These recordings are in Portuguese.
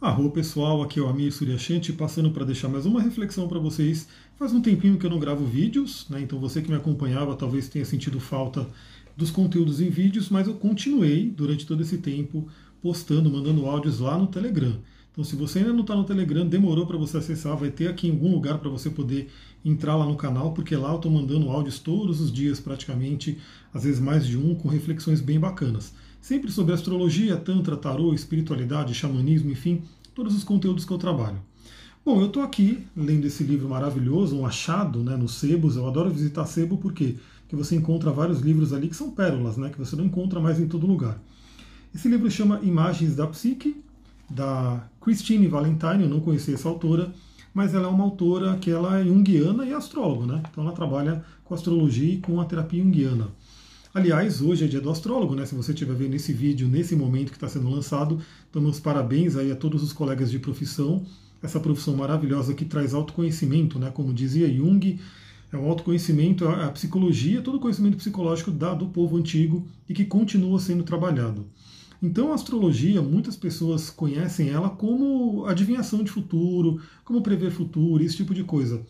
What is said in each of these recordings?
Arro pessoal, aqui é o Amir Suryashanti passando para deixar mais uma reflexão para vocês. Faz um tempinho que eu não gravo vídeos, né? então você que me acompanhava talvez tenha sentido falta dos conteúdos em vídeos, mas eu continuei durante todo esse tempo postando, mandando áudios lá no Telegram. Então, se você ainda não está no Telegram, demorou para você acessar, vai ter aqui em algum lugar para você poder entrar lá no canal, porque lá eu estou mandando áudios todos os dias, praticamente, às vezes mais de um, com reflexões bem bacanas. Sempre sobre astrologia, tantra, tarô, espiritualidade, xamanismo, enfim, todos os conteúdos que eu trabalho. Bom, eu estou aqui lendo esse livro maravilhoso, um achado né, no Sebos. Eu adoro visitar Sebo porque que você encontra vários livros ali que são pérolas, né, que você não encontra mais em todo lugar. Esse livro chama Imagens da Psique, da Christine Valentine, eu não conhecia essa autora, mas ela é uma autora que ela é junguiana e astróloga, né? Então ela trabalha com astrologia e com a terapia junguiana. Aliás, hoje é dia do astrólogo, né? Se você estiver vendo esse vídeo nesse momento que está sendo lançado, então meus parabéns aí a todos os colegas de profissão, essa profissão maravilhosa que traz autoconhecimento, né? Como dizia Jung, é o autoconhecimento, a psicologia, todo o conhecimento psicológico da, do povo antigo e que continua sendo trabalhado. Então, a astrologia, muitas pessoas conhecem ela como adivinhação de futuro, como prever futuro, esse tipo de coisa.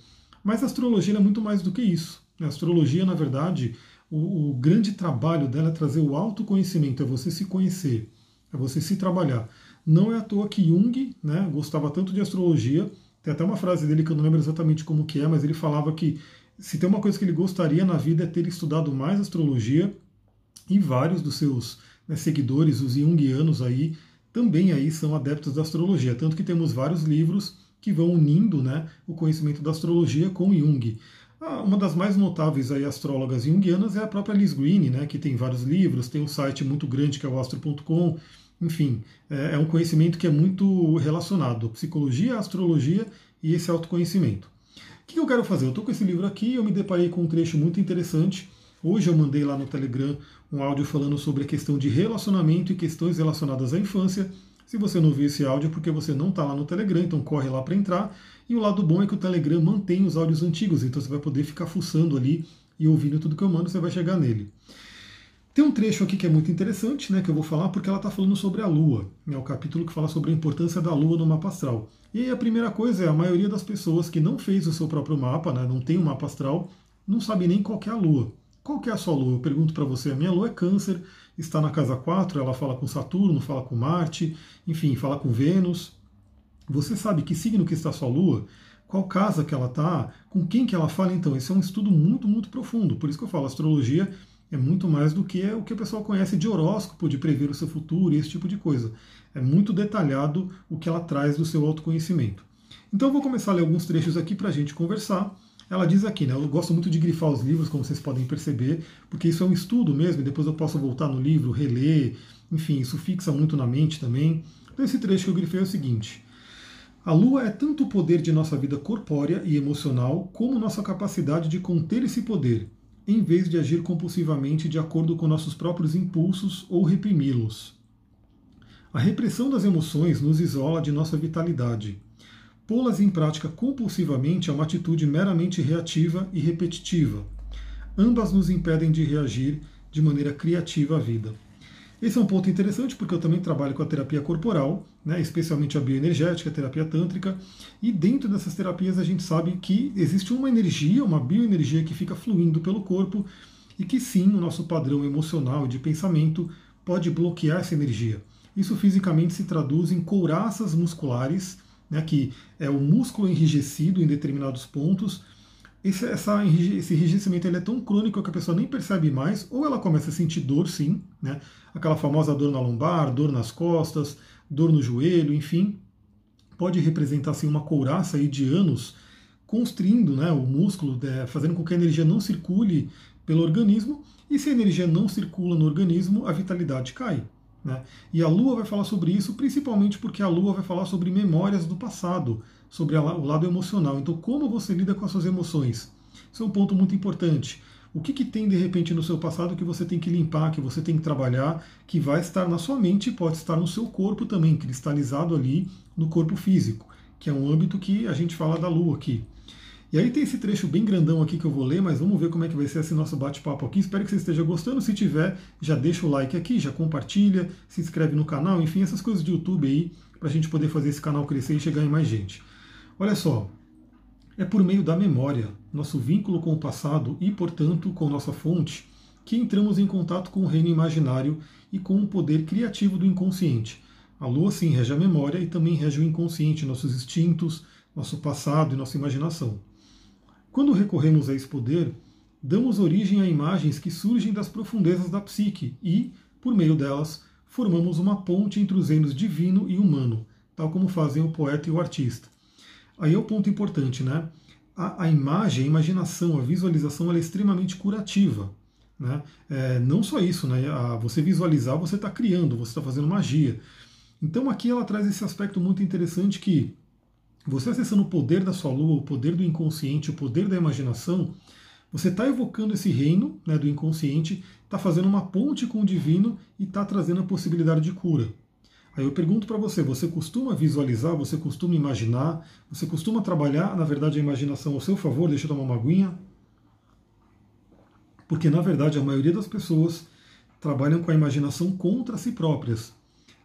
Mas a astrologia é muito mais do que isso. A astrologia, na verdade, o, o grande trabalho dela é trazer o autoconhecimento, é você se conhecer, é você se trabalhar. Não é à toa que Jung né, gostava tanto de astrologia. Tem até uma frase dele que eu não lembro exatamente como que é, mas ele falava que se tem uma coisa que ele gostaria na vida é ter estudado mais astrologia e vários dos seus né, seguidores, os junguianos aí, também aí são adeptos da astrologia, tanto que temos vários livros que vão unindo né, o conhecimento da astrologia com Jung. Ah, uma das mais notáveis aí astrólogas junguianas é a própria Liz Green, né, que tem vários livros, tem um site muito grande que é o astro.com, enfim, é, é um conhecimento que é muito relacionado, psicologia, astrologia e esse autoconhecimento. O que eu quero fazer? Eu estou com esse livro aqui, eu me deparei com um trecho muito interessante. Hoje eu mandei lá no Telegram um áudio falando sobre a questão de relacionamento e questões relacionadas à infância. Se você não viu esse áudio, é porque você não está lá no Telegram, então corre lá para entrar. E o lado bom é que o Telegram mantém os áudios antigos, então você vai poder ficar fuçando ali e ouvindo tudo que eu mando, você vai chegar nele. Tem um trecho aqui que é muito interessante, né, que eu vou falar porque ela está falando sobre a Lua. É o capítulo que fala sobre a importância da Lua no mapa astral. E aí a primeira coisa é a maioria das pessoas que não fez o seu próprio mapa, né, não tem um mapa astral, não sabe nem qual é a Lua. Qual que é a sua Lua? Eu pergunto para você. A minha Lua é Câncer, está na casa 4, ela fala com Saturno, fala com Marte, enfim, fala com Vênus. Você sabe que signo que está sua Lua? Qual casa que ela está? Com quem que ela fala? Então, esse é um estudo muito, muito profundo. Por isso que eu falo, astrologia é muito mais do que o que o pessoal conhece de horóscopo, de prever o seu futuro e esse tipo de coisa. É muito detalhado o que ela traz do seu autoconhecimento. Então, eu vou começar a ler alguns trechos aqui para a gente conversar. Ela diz aqui, né? Eu gosto muito de grifar os livros, como vocês podem perceber, porque isso é um estudo mesmo, e depois eu posso voltar no livro, reler, enfim, isso fixa muito na mente também. Então, esse trecho que eu grifei é o seguinte. A Lua é tanto o poder de nossa vida corpórea e emocional, como nossa capacidade de conter esse poder, em vez de agir compulsivamente de acordo com nossos próprios impulsos ou reprimi-los. A repressão das emoções nos isola de nossa vitalidade. Pô-las em prática compulsivamente é uma atitude meramente reativa e repetitiva. Ambas nos impedem de reagir de maneira criativa à vida. Esse é um ponto interessante porque eu também trabalho com a terapia corporal, né, especialmente a bioenergética, a terapia tântrica, e dentro dessas terapias a gente sabe que existe uma energia, uma bioenergia que fica fluindo pelo corpo e que sim, o nosso padrão emocional e de pensamento pode bloquear essa energia. Isso fisicamente se traduz em couraças musculares, né, que é o músculo enrijecido em determinados pontos, esse, essa, esse enrijecimento ele é tão crônico que a pessoa nem percebe mais, ou ela começa a sentir dor, sim, né? aquela famosa dor na lombar, dor nas costas, dor no joelho, enfim, pode representar assim, uma couraça aí de anos constrindo né, o músculo, é, fazendo com que a energia não circule pelo organismo, e se a energia não circula no organismo, a vitalidade cai. Né? E a Lua vai falar sobre isso, principalmente porque a Lua vai falar sobre memórias do passado, sobre a, o lado emocional. Então, como você lida com as suas emoções? Isso é um ponto muito importante. O que, que tem de repente no seu passado que você tem que limpar, que você tem que trabalhar, que vai estar na sua mente e pode estar no seu corpo também, cristalizado ali no corpo físico, que é um âmbito que a gente fala da Lua aqui. E aí tem esse trecho bem grandão aqui que eu vou ler, mas vamos ver como é que vai ser esse nosso bate-papo aqui. Espero que você esteja gostando. Se tiver, já deixa o like aqui, já compartilha, se inscreve no canal, enfim, essas coisas de YouTube aí, para a gente poder fazer esse canal crescer e chegar em mais gente. Olha só, é por meio da memória, nosso vínculo com o passado e, portanto, com nossa fonte, que entramos em contato com o reino imaginário e com o poder criativo do inconsciente. A lua, sim, rege a memória e também rege o inconsciente, nossos instintos, nosso passado e nossa imaginação. Quando recorremos a esse poder, damos origem a imagens que surgem das profundezas da psique e, por meio delas, formamos uma ponte entre os reinos divino e humano, tal como fazem o poeta e o artista. Aí é o ponto importante, né? A, a imagem, a imaginação, a visualização é extremamente curativa. Né? É, não só isso, né? A, você visualizar, você está criando, você está fazendo magia. Então aqui ela traz esse aspecto muito interessante que você acessando o poder da sua lua, o poder do inconsciente, o poder da imaginação, você está evocando esse reino né, do inconsciente, está fazendo uma ponte com o divino e está trazendo a possibilidade de cura. Aí eu pergunto para você: você costuma visualizar, você costuma imaginar, você costuma trabalhar, na verdade, a imaginação ao seu favor? Deixa eu tomar uma aguinha. Porque, na verdade, a maioria das pessoas trabalham com a imaginação contra si próprias.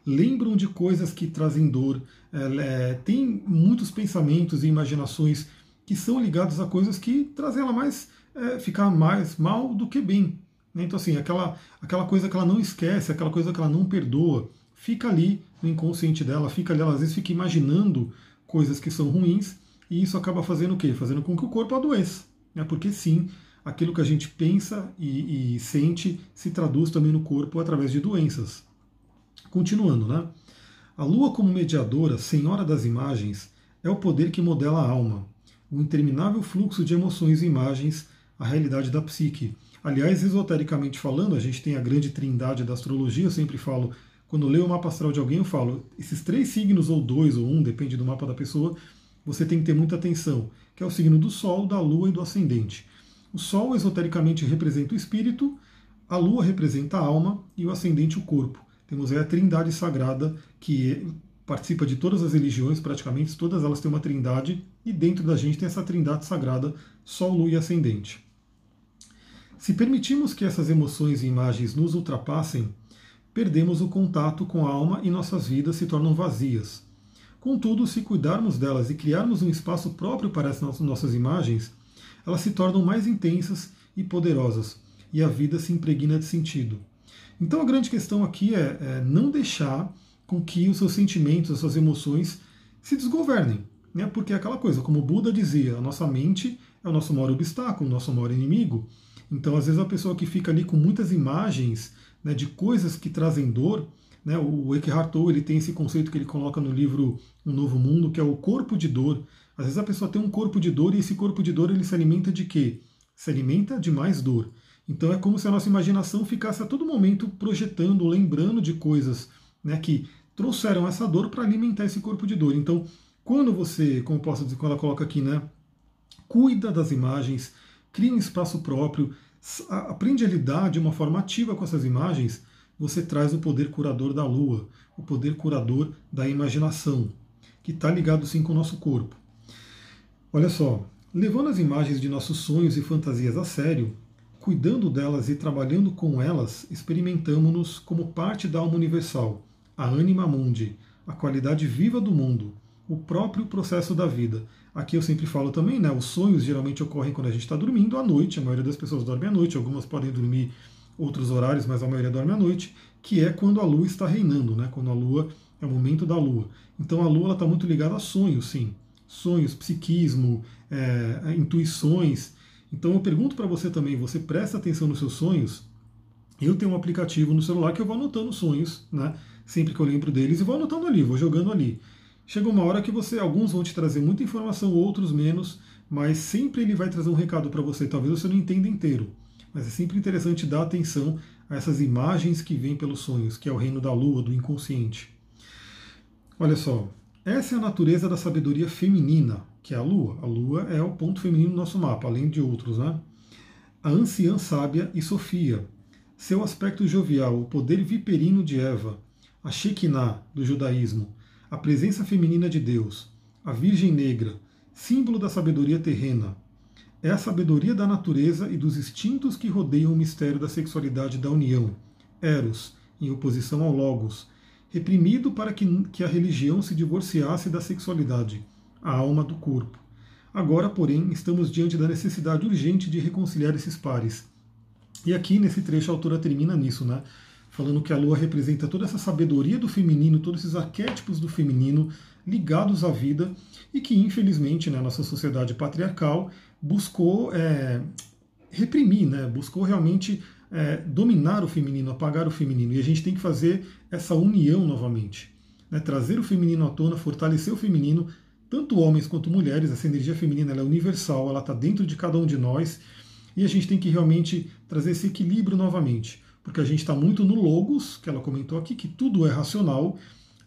Lembram de coisas que trazem dor, é, é, tem muitos pensamentos e imaginações que são ligados a coisas que trazem ela mais é, ficar mais mal do que bem. Né? Então, assim, aquela, aquela coisa que ela não esquece, aquela coisa que ela não perdoa, fica ali no inconsciente dela, fica ali, ela às vezes fica imaginando coisas que são ruins, e isso acaba fazendo o quê? Fazendo com que o corpo adoeça. Né? Porque sim, aquilo que a gente pensa e, e sente se traduz também no corpo através de doenças. Continuando, né? A Lua, como mediadora, senhora das imagens, é o poder que modela a alma, o interminável fluxo de emoções e imagens a realidade da psique. Aliás, esotericamente falando, a gente tem a grande trindade da astrologia, eu sempre falo, quando eu leio o mapa astral de alguém, eu falo, esses três signos, ou dois, ou um, depende do mapa da pessoa, você tem que ter muita atenção, que é o signo do Sol, da Lua e do Ascendente. O Sol, esotericamente, representa o espírito, a Lua representa a alma e o Ascendente o corpo. Temos aí a trindade sagrada, que participa de todas as religiões, praticamente todas elas têm uma trindade, e dentro da gente tem essa trindade sagrada, Sol, Lua e Ascendente. Se permitirmos que essas emoções e imagens nos ultrapassem, perdemos o contato com a alma e nossas vidas se tornam vazias. Contudo, se cuidarmos delas e criarmos um espaço próprio para essas nossas imagens, elas se tornam mais intensas e poderosas, e a vida se impregna de sentido. Então a grande questão aqui é, é não deixar com que os seus sentimentos, as suas emoções se desgovernem. Né? Porque é aquela coisa, como Buda dizia, a nossa mente é o nosso maior obstáculo, o nosso maior inimigo. Então, às vezes, a pessoa que fica ali com muitas imagens né, de coisas que trazem dor, né, o Eckhart Tolle ele tem esse conceito que ele coloca no livro Um Novo Mundo, que é o corpo de dor. Às vezes a pessoa tem um corpo de dor e esse corpo de dor ele se alimenta de quê? Se alimenta de mais dor. Então é como se a nossa imaginação ficasse a todo momento projetando, lembrando de coisas né, que trouxeram essa dor para alimentar esse corpo de dor. Então, quando você, como posso dizer, quando ela coloca aqui, né, cuida das imagens, cria um espaço próprio, aprende a lidar de uma forma ativa com essas imagens, você traz o poder curador da lua, o poder curador da imaginação, que está ligado sim com o nosso corpo. Olha só, levando as imagens de nossos sonhos e fantasias a sério, cuidando delas e trabalhando com elas, experimentamos-nos como parte da alma universal a anima mundi, a qualidade viva do mundo, o próprio processo da vida. Aqui eu sempre falo também, né? Os sonhos geralmente ocorrem quando a gente está dormindo à noite, a maioria das pessoas dorme à noite, algumas podem dormir outros horários, mas a maioria dorme à noite, que é quando a lua está reinando, né? Quando a lua é o momento da lua. Então a lua está muito ligada a sonhos, sim. Sonhos, psiquismo, é, intuições. Então eu pergunto para você também, você presta atenção nos seus sonhos? Eu tenho um aplicativo no celular que eu vou anotando sonhos, né? sempre que eu lembro deles e vou anotando ali, vou jogando ali. Chega uma hora que você, alguns vão te trazer muita informação, outros menos, mas sempre ele vai trazer um recado para você. Talvez você não entenda inteiro, mas é sempre interessante dar atenção a essas imagens que vêm pelos sonhos, que é o reino da lua, do inconsciente. Olha só, essa é a natureza da sabedoria feminina, que é a lua. A lua é o ponto feminino do nosso mapa, além de outros, né? A anciã sábia e Sofia. Seu aspecto jovial, o poder viperino de Eva, a Shekinah do judaísmo, a presença feminina de Deus, a Virgem Negra, símbolo da sabedoria terrena. É a sabedoria da natureza e dos instintos que rodeiam o mistério da sexualidade da união, Eros, em oposição ao Logos, reprimido para que, que a religião se divorciasse da sexualidade, a alma do corpo. Agora, porém, estamos diante da necessidade urgente de reconciliar esses pares. E aqui nesse trecho a autora termina nisso, né? Falando que a lua representa toda essa sabedoria do feminino, todos esses arquétipos do feminino ligados à vida e que, infelizmente, né, nossa sociedade patriarcal buscou é, reprimir, né? buscou realmente é, dominar o feminino, apagar o feminino. E a gente tem que fazer essa união novamente. Né? Trazer o feminino à tona, fortalecer o feminino, tanto homens quanto mulheres. Essa energia feminina é universal, ela está dentro de cada um de nós. E a gente tem que realmente trazer esse equilíbrio novamente. Porque a gente está muito no logos, que ela comentou aqui, que tudo é racional,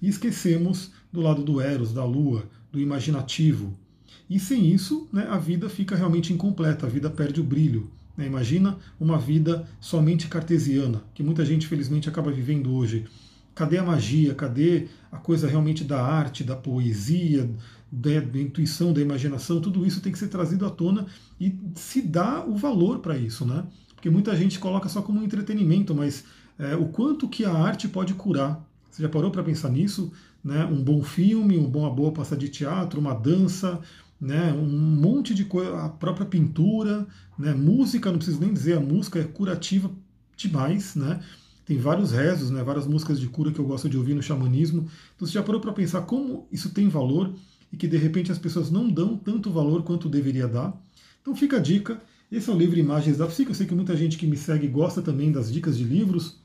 e esquecemos do lado do Eros, da Lua, do imaginativo. E sem isso, né, a vida fica realmente incompleta, a vida perde o brilho. Né? Imagina uma vida somente cartesiana, que muita gente, felizmente, acaba vivendo hoje. Cadê a magia? Cadê a coisa realmente da arte, da poesia, da, da intuição, da imaginação? Tudo isso tem que ser trazido à tona e se dá o valor para isso, né? Porque muita gente coloca só como entretenimento, mas é, o quanto que a arte pode curar. Você já parou para pensar nisso? Né? Um bom filme, um uma boa passada de teatro, uma dança, né, um monte de coisa, a própria pintura, né, música, não preciso nem dizer, a música é curativa demais, né? Tem vários rezos, né, várias músicas de cura que eu gosto de ouvir no xamanismo. Então você já parou para pensar como isso tem valor e que de repente as pessoas não dão tanto valor quanto deveria dar. Então fica a dica. Esse é o livro Imagens da Psique. Eu sei que muita gente que me segue gosta também das dicas de livros.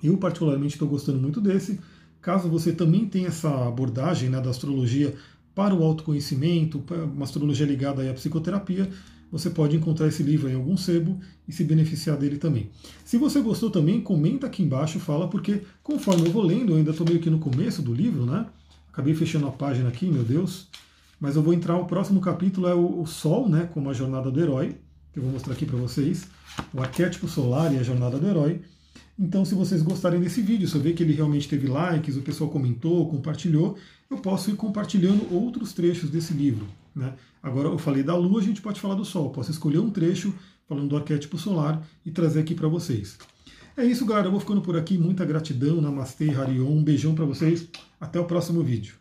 Eu particularmente estou gostando muito desse. Caso você também tenha essa abordagem né, da astrologia para o autoconhecimento, uma astrologia ligada à psicoterapia, você pode encontrar esse livro em algum sebo e se beneficiar dele também. Se você gostou também, comenta aqui embaixo, fala, porque conforme eu vou lendo, eu ainda estou meio que no começo do livro, né? Acabei fechando a página aqui, meu Deus. Mas eu vou entrar, o próximo capítulo é o, o Sol, né? Como a jornada do herói, eu vou mostrar aqui para vocês. O arquétipo solar e a jornada do herói. Então, se vocês gostarem desse vídeo, se eu ver que ele realmente teve likes, o pessoal comentou, compartilhou, eu posso ir compartilhando outros trechos desse livro. Né? Agora, eu falei da Lua, a gente pode falar do Sol. Posso escolher um trecho falando do arquétipo solar e trazer aqui para vocês. É isso, galera. Eu vou ficando por aqui. Muita gratidão. Namastê, Harion. Um beijão para vocês. Até o próximo vídeo.